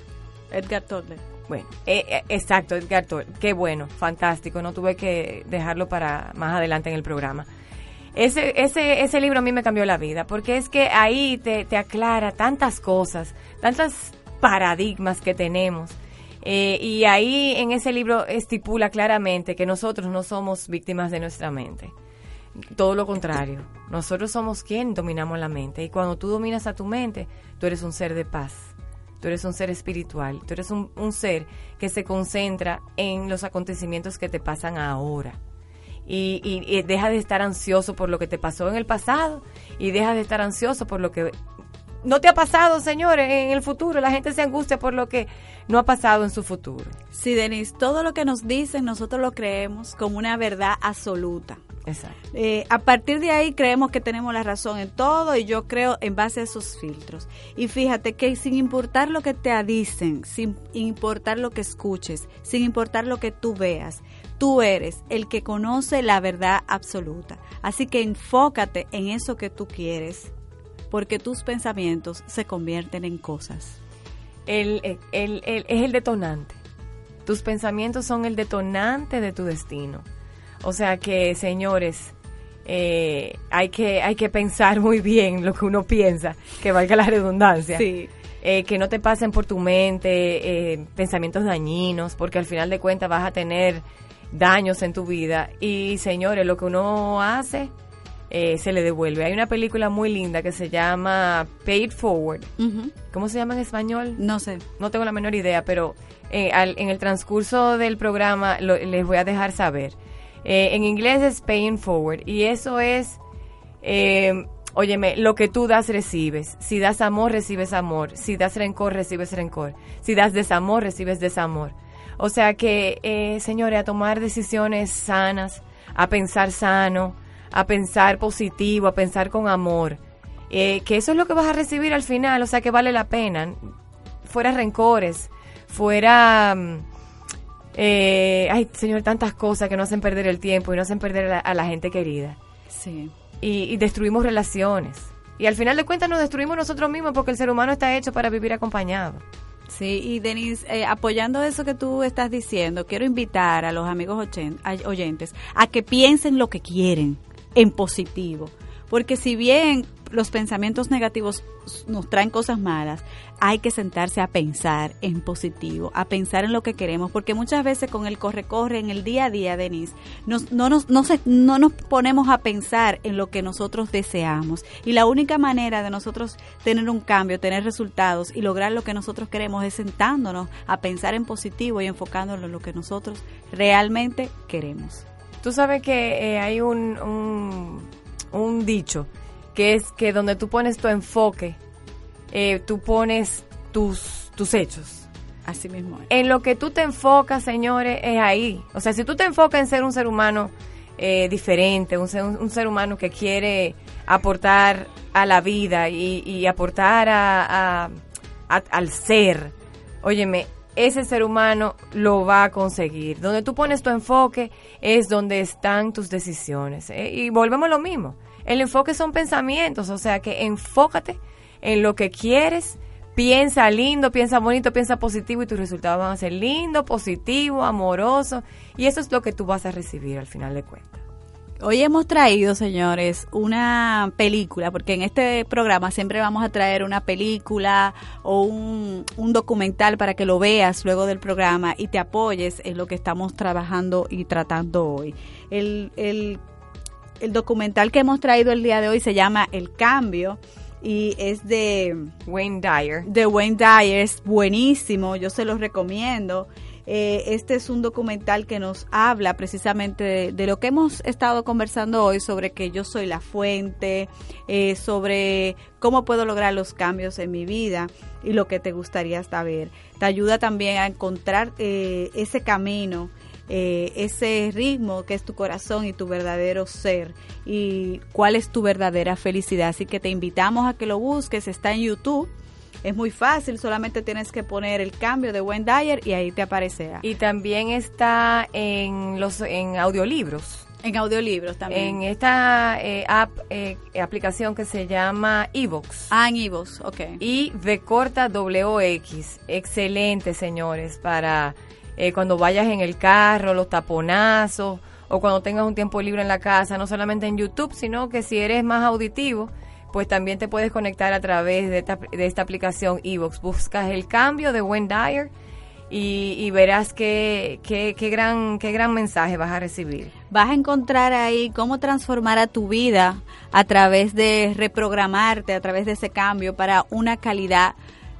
B: Edgar Tolle.
C: Bueno, eh, eh, exacto, Edgar Tolle. Qué bueno, fantástico. No tuve que dejarlo para más adelante en el programa. Ese, ese, ese libro a mí me cambió la vida, porque es que ahí te, te aclara tantas cosas, tantos paradigmas que tenemos. Eh, y ahí en ese libro estipula claramente que nosotros no somos víctimas de nuestra mente. Todo lo contrario, nosotros somos quien dominamos la mente. Y cuando tú dominas a tu mente, tú eres un ser de paz, tú eres un ser espiritual, tú eres un, ser que se concentra en los acontecimientos que te pasan ahora. Y, y- y deja de estar ansioso por lo que te pasó en el pasado y deja de estar ansioso por lo que no te ha pasado, señores, en el futuro. La gente se angustia por lo que no ha pasado en su futuro.
B: Sí, Denise, todo lo que nos dicen nosotros lo creemos como una verdad absoluta.
C: Exacto.
B: Eh, a partir de ahí creemos que tenemos la razón en todo y yo creo en base a esos filtros. Y fíjate que sin importar lo que te dicen, sin importar lo que escuches, sin importar lo que tú veas, tú eres el que conoce la verdad absoluta. Así que enfócate en eso que tú quieres, porque tus pensamientos se convierten en cosas.
C: El, el- el- el- es el detonante. Tus pensamientos son el detonante de tu destino. O sea que, señores, eh, hay, que, hay que pensar muy bien lo que uno piensa, que valga la redundancia.
B: Sí.
C: Eh, que no te pasen por tu mente eh, pensamientos dañinos, porque al final de cuentas vas a tener daños en tu vida. Y señores, lo que uno hace eh, se le devuelve. Hay una película muy linda que se llama Paid Forward.
B: Ujú.
C: ¿Cómo se llama en español?
B: No sé.
C: No tengo la menor idea, pero eh, al- en el transcurso del programa lo- les voy a dejar saber. Eh, en inglés es Paying Forward y eso es, eh, óyeme, lo que tú das recibes. Si das amor, recibes amor. Si das rencor, recibes rencor. Si das desamor, recibes desamor. O sea que, eh, señores, a tomar decisiones sanas, a pensar sano, a pensar positivo, a pensar con amor. Eh, que eso es lo que vas a recibir al final, o sea que vale la pena. Fuera rencores, fuera... mm, eh, ay, señor, tantas cosas que no hacen perder el tiempo y no hacen perder a la, a la gente querida.
B: Sí.
C: Y, y destruimos relaciones. Y al final de cuentas nos destruimos nosotros mismos porque el ser humano está hecho para vivir acompañado.
B: Sí, y Denise, eh, apoyando eso que tú estás diciendo, quiero invitar a los amigos a- oyentes a que piensen lo que quieren en positivo. Porque si bien los pensamientos negativos nos traen cosas malas, hay que sentarse a pensar en positivo, a pensar en lo que queremos, porque muchas veces con el corre-corre en el día a día, Denise, nos, no, nos, no, se- no nos ponemos a pensar en lo que nosotros deseamos. Y la única manera de nosotros tener un cambio, tener resultados y lograr lo que nosotros queremos es sentándonos a pensar en positivo y enfocándonos en lo que nosotros realmente queremos.
C: Tú sabes que eh, hay un, un, un dicho que es que donde tú pones tu enfoque, eh, tú pones tus, tus hechos.
B: Así mismo es.
C: En lo que tú te enfocas, señores, es ahí. O sea, si tú te enfocas en ser un ser humano eh, diferente, un ser, un ser humano que quiere aportar a la vida y, y aportar a, a- a- al ser, óyeme, ese ser humano lo va a conseguir. Donde tú pones tu enfoque es donde están tus decisiones. ¿eh? Y volvemos a lo mismo. El enfoque son pensamientos, o sea que enfócate en lo que quieres, piensa lindo, piensa bonito, piensa positivo y tus resultados van a ser lindo, positivo, amoroso. Y eso es lo que tú vas a recibir al final de cuentas.
B: Hoy hemos traído, señores, una película, porque en este programa siempre vamos a traer una película o un, documental para que lo veas luego del programa y te apoyes en lo que estamos trabajando y tratando hoy. El, el, el documental que hemos traído el día de hoy se llama El Cambio y es de
C: Wayne Dyer.
B: de Wayne Dyer, es buenísimo, yo se los recomiendo. Eh, este es un documental que nos habla precisamente de, de lo que hemos estado conversando hoy sobre que yo soy la fuente, eh, sobre cómo puedo lograr los cambios en mi vida y lo que te gustaría saber. Te ayuda también a encontrar eh, ese camino, eh, ese ritmo que es tu corazón y tu verdadero ser y cuál es tu verdadera felicidad. Así que te invitamos a que lo busques, está en YouTube. Es muy fácil, solamente tienes que poner el cambio de Dyer y ahí te aparecerá.
C: Y también está en los en audiolibros.
B: En audiolibros también.
C: En esta eh, app, eh, aplicación que se llama Evox.
B: Ah, en Evox, ok.
C: Y V corta WX. Excelente, señores, para eh, cuando vayas en el carro, los taponazos, o cuando tengas un tiempo libre en la casa, no solamente en YouTube, sino que si eres más auditivo, pues también te puedes conectar a través de esta, aplicación Evox. Buscas el cambio de Wendy Dyer y, verás qué, qué, qué, gran, qué gran mensaje vas a recibir.
B: Vas a encontrar ahí cómo transformar a tu vida a través de reprogramarte, a través de ese cambio para una calidad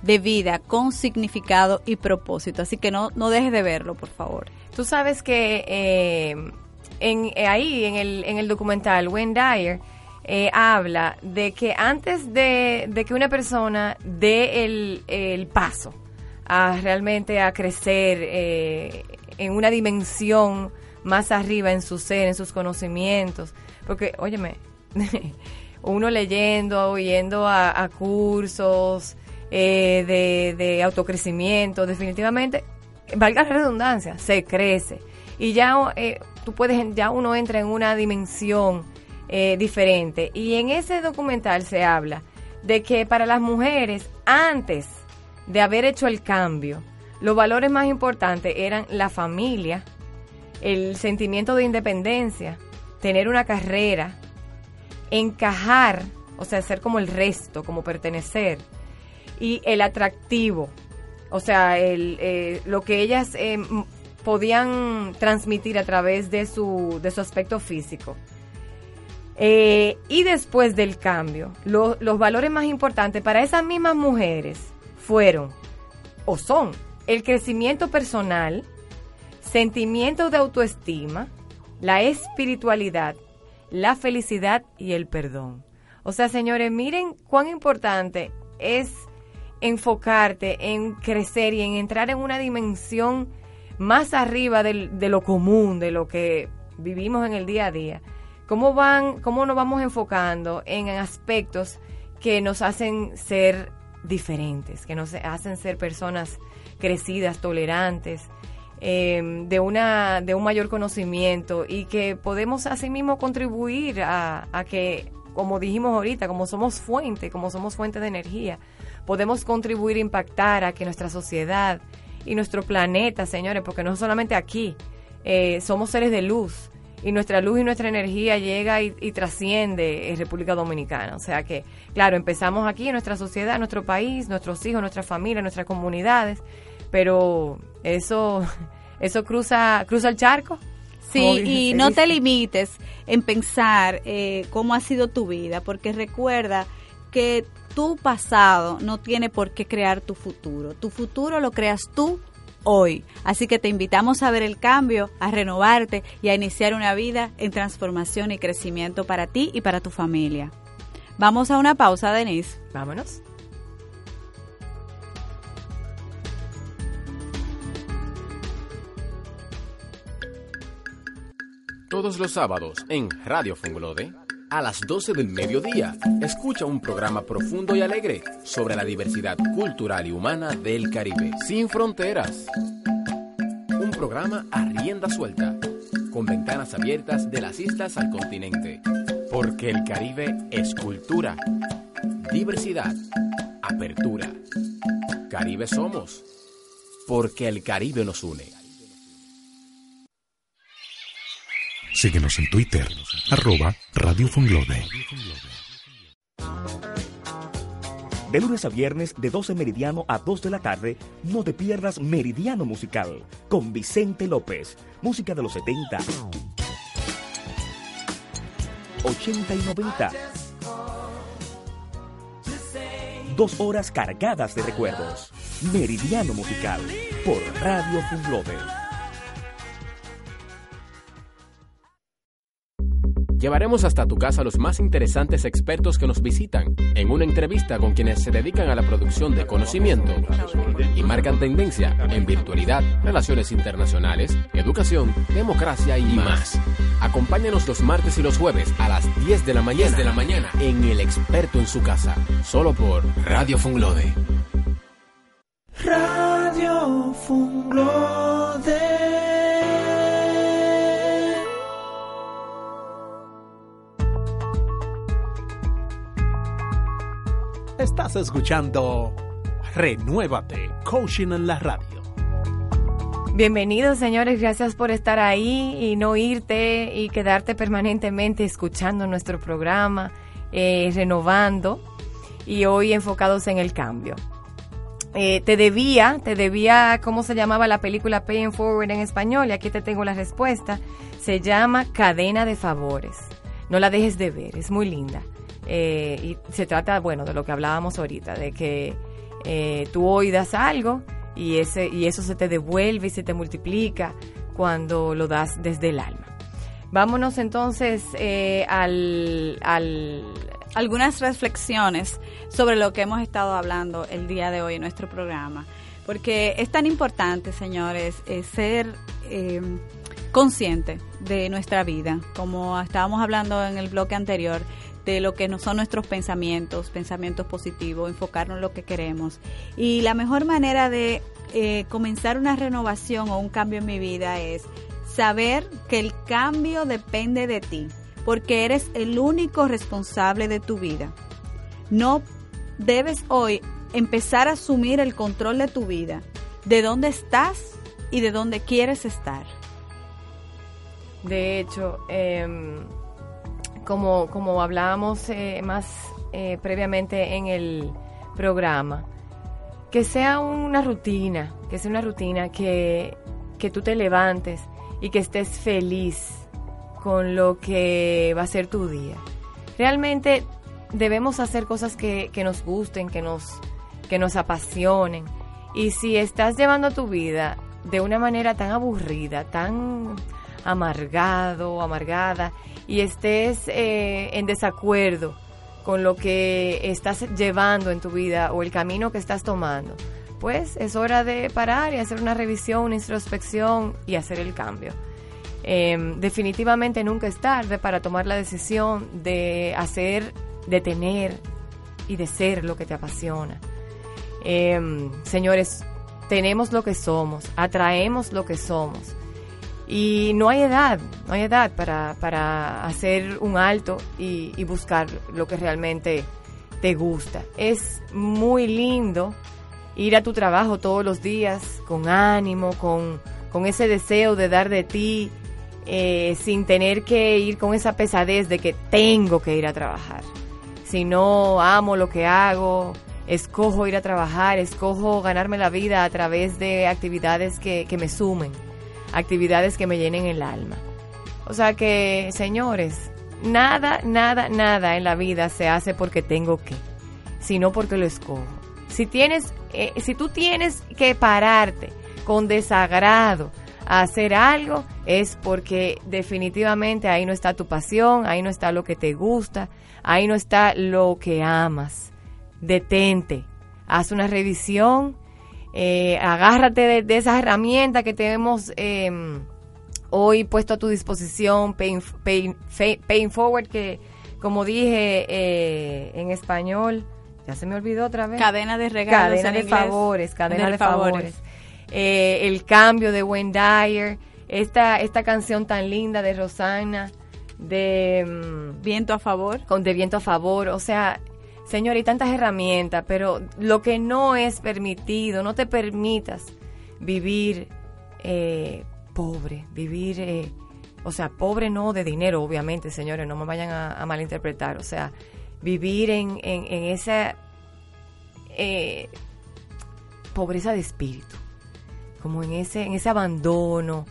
B: de vida con significado y propósito. Así que no, no dejes de verlo, por favor.
C: Tú sabes que eh, en, eh, ahí, en el, en el documental, Wendy Dyer eh, habla de que antes de, de que una persona dé el, el paso, a realmente a crecer en una dimensión más arriba en su ser, en sus conocimientos. Porque, óyeme, uno leyendo, yendo a, cursos eh, de, autocrecimiento, definitivamente, valga la redundancia, se crece. Y ya eh, tú puedes, ya uno entra en una dimensión diferente. Y en ese documental se habla de que para las mujeres, antes de haber hecho el cambio, los valores más importantes eran la familia, el sentimiento de independencia, tener una carrera, encajar, o sea, ser como el resto, como pertenecer, y el atractivo, o sea, el, eh, lo que ellas eh, podían transmitir a través de su, de su aspecto físico. Eh, y después del cambio, los valores más importantes para esas mismas mujeres fueron o son el crecimiento personal, sentimiento de autoestima, la espiritualidad, la felicidad y el perdón. O sea, señores, miren cuán importante es enfocarte en crecer y en entrar en una dimensión más arriba de lo común, de lo que vivimos en el día a día. ¿Cómo, van, ¿Cómo nos vamos enfocando en aspectos que nos hacen ser diferentes, que nos hacen ser personas crecidas, tolerantes, em, de, una, de un mayor conocimiento y que podemos asimismo contribuir a, a que, como dijimos ahorita, como somos fuente, como somos fuente de energía, podemos contribuir a impactar a que nuestra sociedad y nuestro planeta, señores, porque no solamente aquí, eh, somos seres de luz y nuestra luz y nuestra energía llega y, trasciende en República Dominicana. O sea que, claro, empezamos aquí en nuestra sociedad, nuestro país, nuestros hijos, nuestra familia, nuestras comunidades, pero eso, eso cruza, cruza el charco.
B: Sí, y no te limites en pensar eh, cómo ha sido tu vida, porque recuerda que tu pasado no tiene por qué crear tu futuro. Tu futuro lo creas tú hoy. Así que te invitamos a ver el cambio, a renovarte y a iniciar una vida en transformación y crecimiento para ti y para tu familia. Vamos a una pausa, Denise.
C: Vámonos.
D: Todos los sábados en Radio Funglode a las 12 del mediodía. Escucha un programa profundo y alegre sobre la diversidad cultural y humana del Caribe, sin fronteras. Un programa a rienda suelta, con ventanas abiertas de las islas al continente. Porque el Caribe es cultura, diversidad, apertura. Caribe somos, porque el Caribe nos une.
E: Síguenos en Twitter, arroba Radio Funglode.
F: De lunes a viernes, de 12 meridiano a 2 de la tarde, no te pierdas Meridiano Musical con Vicente López. Música de los 70, 80 y 90. Dos horas cargadas de recuerdos. Meridiano Musical por Radio Funglode.
D: Llevaremos hasta tu casa a los más interesantes expertos que nos visitan en una entrevista con quienes se dedican a la producción de conocimiento y marcan tendencia en virtualidad, relaciones internacionales, educación, democracia y más. Acompáñanos los martes y los jueves a las 10 de la mañana, de la mañana en El Experto en su casa, solo por Radio Funglode.
G: Radio Funglode.
A: Estás escuchando Renuévate, Coaching en la Radio.
C: Bienvenidos señores, gracias por estar ahí y no irte y quedarte permanentemente escuchando nuestro programa, eh, renovando y hoy enfocados en el cambio. Eh, te debía, te debía, ¿cómo se llamaba la película Paying Forward en español? Y aquí te tengo la respuesta. Se llama Cadena de Favores. No la dejes de ver, es muy linda. Eh, y se trata, bueno, de lo que hablábamos ahorita, de que eh, tú oidas algo y, ese, y eso se te devuelve y se te multiplica cuando lo das desde el alma. Vámonos entonces al, al,
B: algunas reflexiones sobre lo que hemos estado hablando el día de hoy en nuestro programa. Porque es tan importante, señores, eh, ser eh, consciente de nuestra vida, como estábamos hablando en el bloque anterior, de lo que no son nuestros pensamientos, pensamientos positivos, enfocarnos en lo que queremos. Y la mejor manera de eh, comenzar una renovación o un cambio en mi vida es saber que el cambio depende de ti porque eres el único responsable de tu vida. No debes hoy empezar a asumir el control de tu vida, de dónde estás y de dónde quieres estar.
C: De hecho, em, como, como hablábamos eh, más eh, previamente en el programa, que sea una rutina, que sea una rutina que, que tú te levantes y que estés feliz con lo que va a ser tu día. Realmente debemos hacer cosas que, nos gusten, que nos, que nos apasionen. Y si estás llevando tu vida de una manera tan aburrida, tan amargado, amargada, y estés eh, en desacuerdo con lo que estás llevando en tu vida o el camino que estás tomando, pues es hora de parar y hacer una revisión, una introspección y hacer el cambio. Em, definitivamente nunca es tarde para tomar la decisión de hacer, de tener y de ser lo que te apasiona. Em, señores, tenemos lo que somos, atraemos lo que somos. Y no hay edad, no hay edad para, para hacer un alto y, buscar lo que realmente te gusta. Es muy lindo ir a tu trabajo todos los días con ánimo, con, con ese deseo de dar de ti eh, sin tener que ir con esa pesadez de que tengo que ir a trabajar. Si no amo lo que hago, escojo ir a trabajar, escojo ganarme la vida a través de actividades que, que me sumen, actividades que me llenen el alma. O sea que, señores, nada, nada, nada en la vida se hace porque tengo que, sino porque lo escojo. Si tienes, eh, si tú tienes que pararte con desagrado, hacer algo es porque definitivamente ahí no está tu pasión, ahí no está lo que te gusta, ahí no está lo que amas. Detente, haz una revisión, eh, agárrate de, esas herramientas que tenemos em, hoy puesto a tu disposición, Pain, Forward, que como dije eh, en español, ya se me olvidó otra vez.
B: Cadena de regalos.
C: Cadena de favores, cadena de, favores. Eh, el cambio de Wayne Dyer, esta, esta canción tan linda de Rosana, de...
B: Mm, viento a favor.
C: Con De Viento a favor, o sea, señor, hay tantas herramientas, pero lo que no es permitido, no te permitas vivir eh, pobre, vivir... Eh, o sea, pobre no de dinero, obviamente, señores, no me vayan a, malinterpretar. O sea, vivir en, en, en esa pobreza de espíritu como en ese, en ese abandono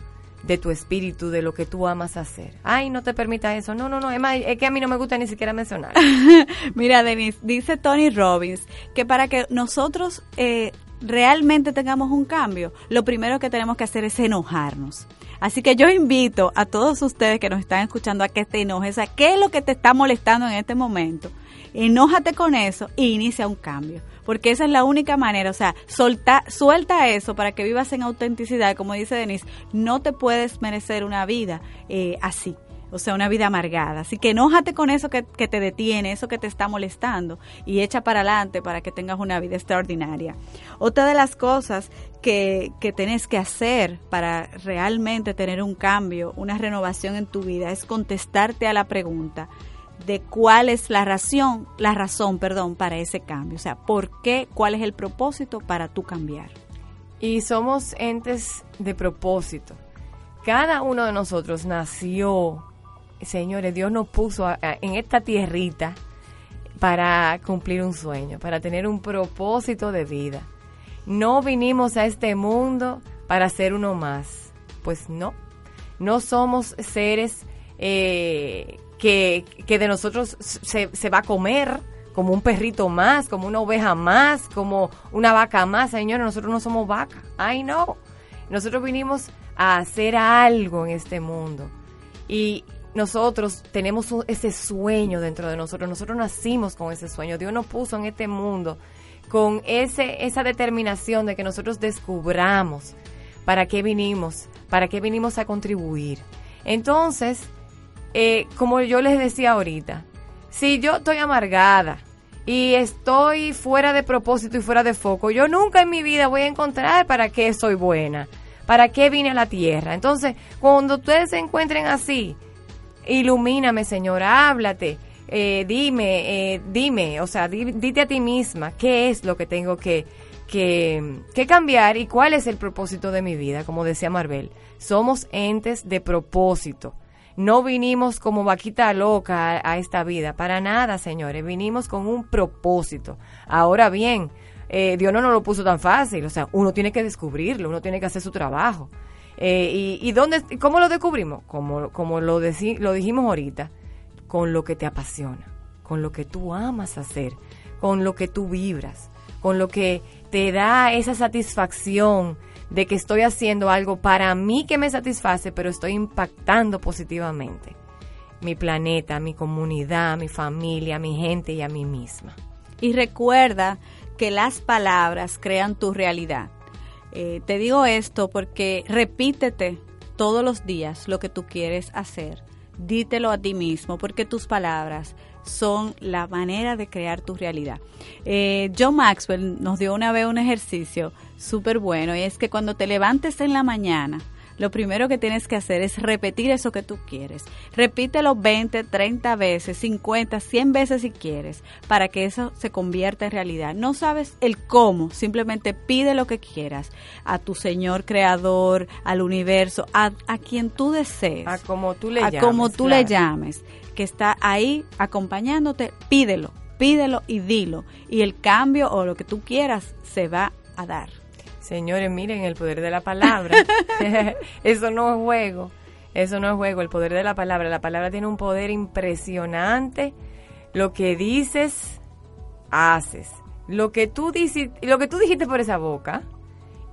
C: de tu espíritu, de lo que tú amas hacer. Ay, no te permita eso. No, no, no. Es, es que a mí no me gusta ni siquiera mencionar.
B: Mira, Denise, dice Tony Robbins que para que nosotros eh, realmente tengamos un cambio, lo primero que tenemos que hacer es enojarnos. Así que yo invito a todos ustedes que nos están escuchando a que te enojes. A ¿Qué es lo que te está molestando en este momento? Enójate con eso e inicia un cambio porque esa es la única manera, o sea, solta, suelta eso para que vivas en autenticidad, como dice Denise, no te puedes merecer una vida eh, así. O sea, una vida amargada. Así que enójate con eso que, te detiene, eso que te está molestando y echa para adelante para que tengas una vida extraordinaria. Otra de las cosas que, que tenés que hacer para realmente tener un cambio, una renovación en tu vida, es contestarte a la pregunta, de cuál es la razón, la razón, perdón, para ese cambio. O sea, ¿por qué? ¿Cuál es el propósito para tú cambiar?
C: Y somos entes de propósito. Cada uno de nosotros nació, señores, Dios nos puso en esta tierrita para cumplir un sueño, para tener un propósito de vida. No vinimos a este mundo para ser uno más. Pues no. No somos seres eh, que, que de nosotros se, va a comer como un perrito más, como una oveja más, como una vaca más. Señores, nosotros no somos vaca. Ay, no. Nosotros vinimos a hacer algo en este mundo. Y nosotros tenemos ese sueño dentro de nosotros. Nosotros nacimos con ese sueño. Dios nos puso en este mundo con ese, esa determinación de que nosotros descubramos para qué vinimos, para qué vinimos a contribuir. Entonces, eh, como yo les decía ahorita, si yo estoy amargada y estoy fuera de propósito y fuera de foco, yo nunca en mi vida voy a encontrar para qué soy buena, para qué vine a la tierra. Entonces, cuando ustedes se encuentren así, ilumíname, Señor, háblate, eh, dime, eh, dime, o sea, di- dite a ti misma qué es lo que tengo que, que, que cambiar y cuál es el propósito de mi vida, como decía Marvel. Somos entes de propósito. No vinimos como vaquita loca a, esta vida, para nada, señores. Vinimos con un propósito. Ahora bien, eh, Dios no nos lo puso tan fácil. O sea, uno tiene que descubrirlo, uno tiene que hacer su trabajo. Eh, y, y dónde, cómo lo descubrimos? Como, como lo, deci- lo dijimos ahorita, con lo que te apasiona, con lo que tú amas hacer, con lo que tú vibras, con lo que te da esa satisfacción de que estoy haciendo algo para mí que me satisface, pero estoy impactando positivamente mi planeta, mi comunidad, mi familia, mi gente y a mí misma.
B: Y recuerda que las palabras crean tu realidad. Eh, te digo esto porque repítete todos los días lo que tú quieres hacer. Dítelo a ti mismo porque tus palabras son la manera de crear tu realidad. Eh, John Maxwell nos dio una vez un ejercicio súper bueno y es que cuando te levantes en la mañana, lo primero que tienes que hacer es repetir eso que tú quieres. Repítelo 20, 30 veces, 50, 100 veces si quieres, para que eso se convierta en realidad. No sabes el cómo, simplemente pide lo que quieras a tu Señor Creador, al universo, a, a quien tú desees.
C: A como tú le
B: a
C: llames.
B: como tú le llames, que está ahí acompañándote, pídelo, pídelo y dilo. Y el cambio o lo que tú quieras se va a dar.
C: Señores, miren el poder de la palabra. Eso no es juego. Eso no es juego, el poder de la palabra. La palabra tiene un poder impresionante. Lo que dices, haces. Lo que tú dices, lo que tú dijiste por esa boca,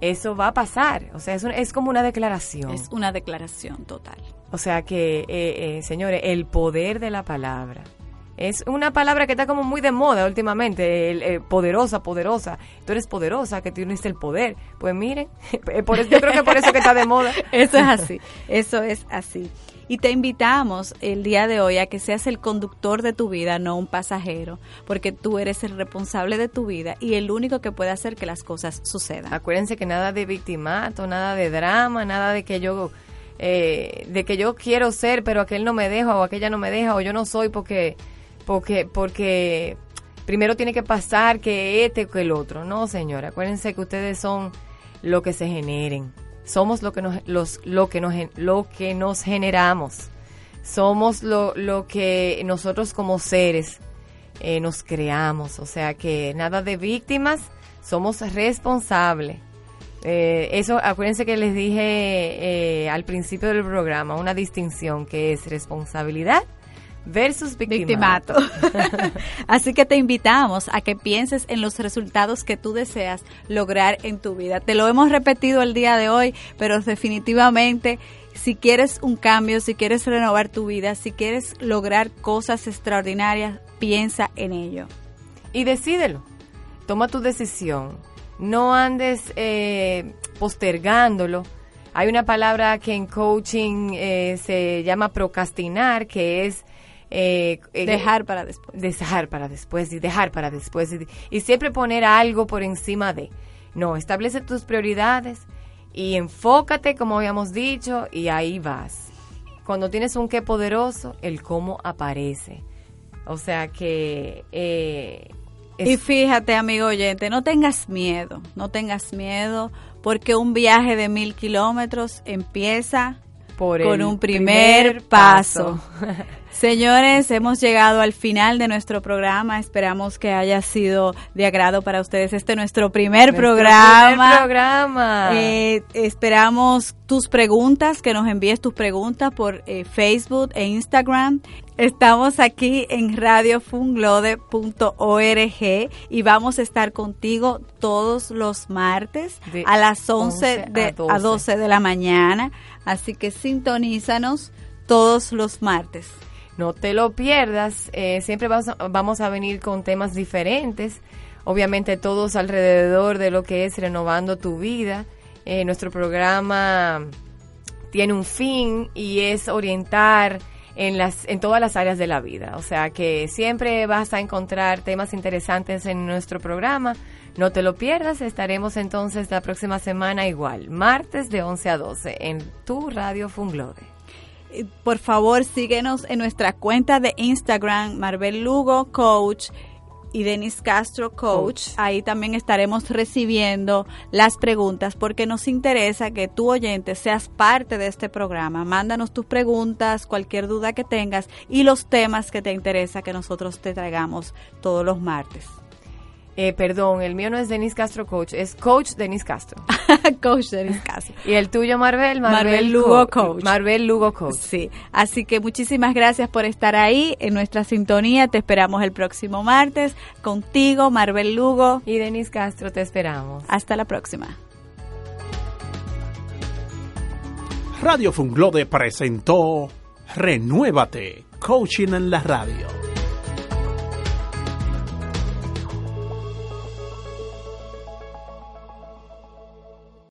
C: eso va a pasar. O sea, es, un- es como una declaración.
B: Es una declaración total.
C: O sea que, eh, eh, señores, el poder de la palabra. Es una palabra que está como muy de moda últimamente, el, eh, poderosa, poderosa. Tú eres poderosa, que tienes el poder. Pues miren, eh, por eso, yo creo que por eso que está de moda.
B: Eso es así, eso es así. Y te invitamos el día de hoy a que seas el conductor de tu vida, no un pasajero, porque tú eres el responsable de tu vida y el único que puede hacer que las cosas sucedan.
C: Acuérdense que nada de victimato, nada de drama, nada de que yo eh, de que yo quiero ser, pero aquel no me deja o aquella no me deja o yo no soy porque porque porque primero tiene que pasar que este o que el otro. No, señora, acuérdense que ustedes son lo que se generen. Somos lo que nos los lo que nos lo que nos generamos. Somos lo, lo que nosotros como seres eh, nos creamos. O sea que nada de víctimas, somos responsables. Eh, eso, acuérdense que les dije eh, al principio del programa una distinción que es responsabilidad versus victimato.
B: victimato. Así que te invitamos a que pienses en los resultados que tú deseas lograr en tu vida. Te lo hemos repetido el día de hoy, pero definitivamente si quieres un cambio, si quieres renovar tu vida, si quieres lograr cosas extraordinarias, piensa en ello.
C: Y decídelo. Toma tu decisión. No andes eh, postergándolo. Hay una palabra que en coaching eh, se llama procrastinar, que es eh, eh,
B: Dejar para después.
C: dejar para después y dejar para después y, y siempre poner algo por encima de. No, establece tus prioridades y enfócate, como habíamos dicho, y ahí vas. Cuando tienes un qué poderoso, el cómo aparece. O sea que... Eh,
B: y fíjate, amigo oyente, no tengas miedo, no tengas miedo, porque un viaje de mil kilómetros empieza
C: por
B: con un primer, paso. Señores, hemos llegado al final de nuestro programa. Esperamos que haya sido de agrado para ustedes. Este es nuestro primer programa.
C: programa.
B: Eh, esperamos tus preguntas, que nos envíes tus preguntas por eh, Facebook e Instagram. Estamos aquí en radiofunglode.org y vamos a estar contigo todos los martes a las 11, de, a 12 de la mañana. Así que sintonízanos todos los martes.
C: No te lo pierdas, eh, siempre vamos a, venir con temas diferentes, obviamente todos alrededor de lo que es renovando tu vida. Eh, nuestro programa tiene un fin y es orientar en las en todas las áreas de la vida. O sea que siempre vas a encontrar temas interesantes en nuestro programa. No te lo pierdas, estaremos entonces la próxima semana igual, martes de 11 a 12 en tu radio Funglode
B: por favor síguenos en nuestra cuenta de Instagram, Marvel Lugo Coach y Denis Castro Coach. Ahí también estaremos recibiendo las preguntas porque nos interesa que tú oyente seas parte de este programa. Mándanos tus preguntas, cualquier duda que tengas y los temas que te interesa que nosotros te traigamos todos los martes.
C: Eh, perdón, el mío no es Denis Castro Coach, es Coach Denis Castro.
B: coach Denis Castro.
C: Y el tuyo, Marvel,
B: Marvel, Lugo Coach.
C: Marvel Lugo Coach.
B: Sí, así que muchísimas gracias por estar ahí en nuestra sintonía. Te esperamos el próximo martes contigo, Marvel Lugo.
C: Y Denis Castro, te esperamos.
B: Hasta la próxima.
A: Radio Funglode presentó Renuévate, Coaching en la Radio.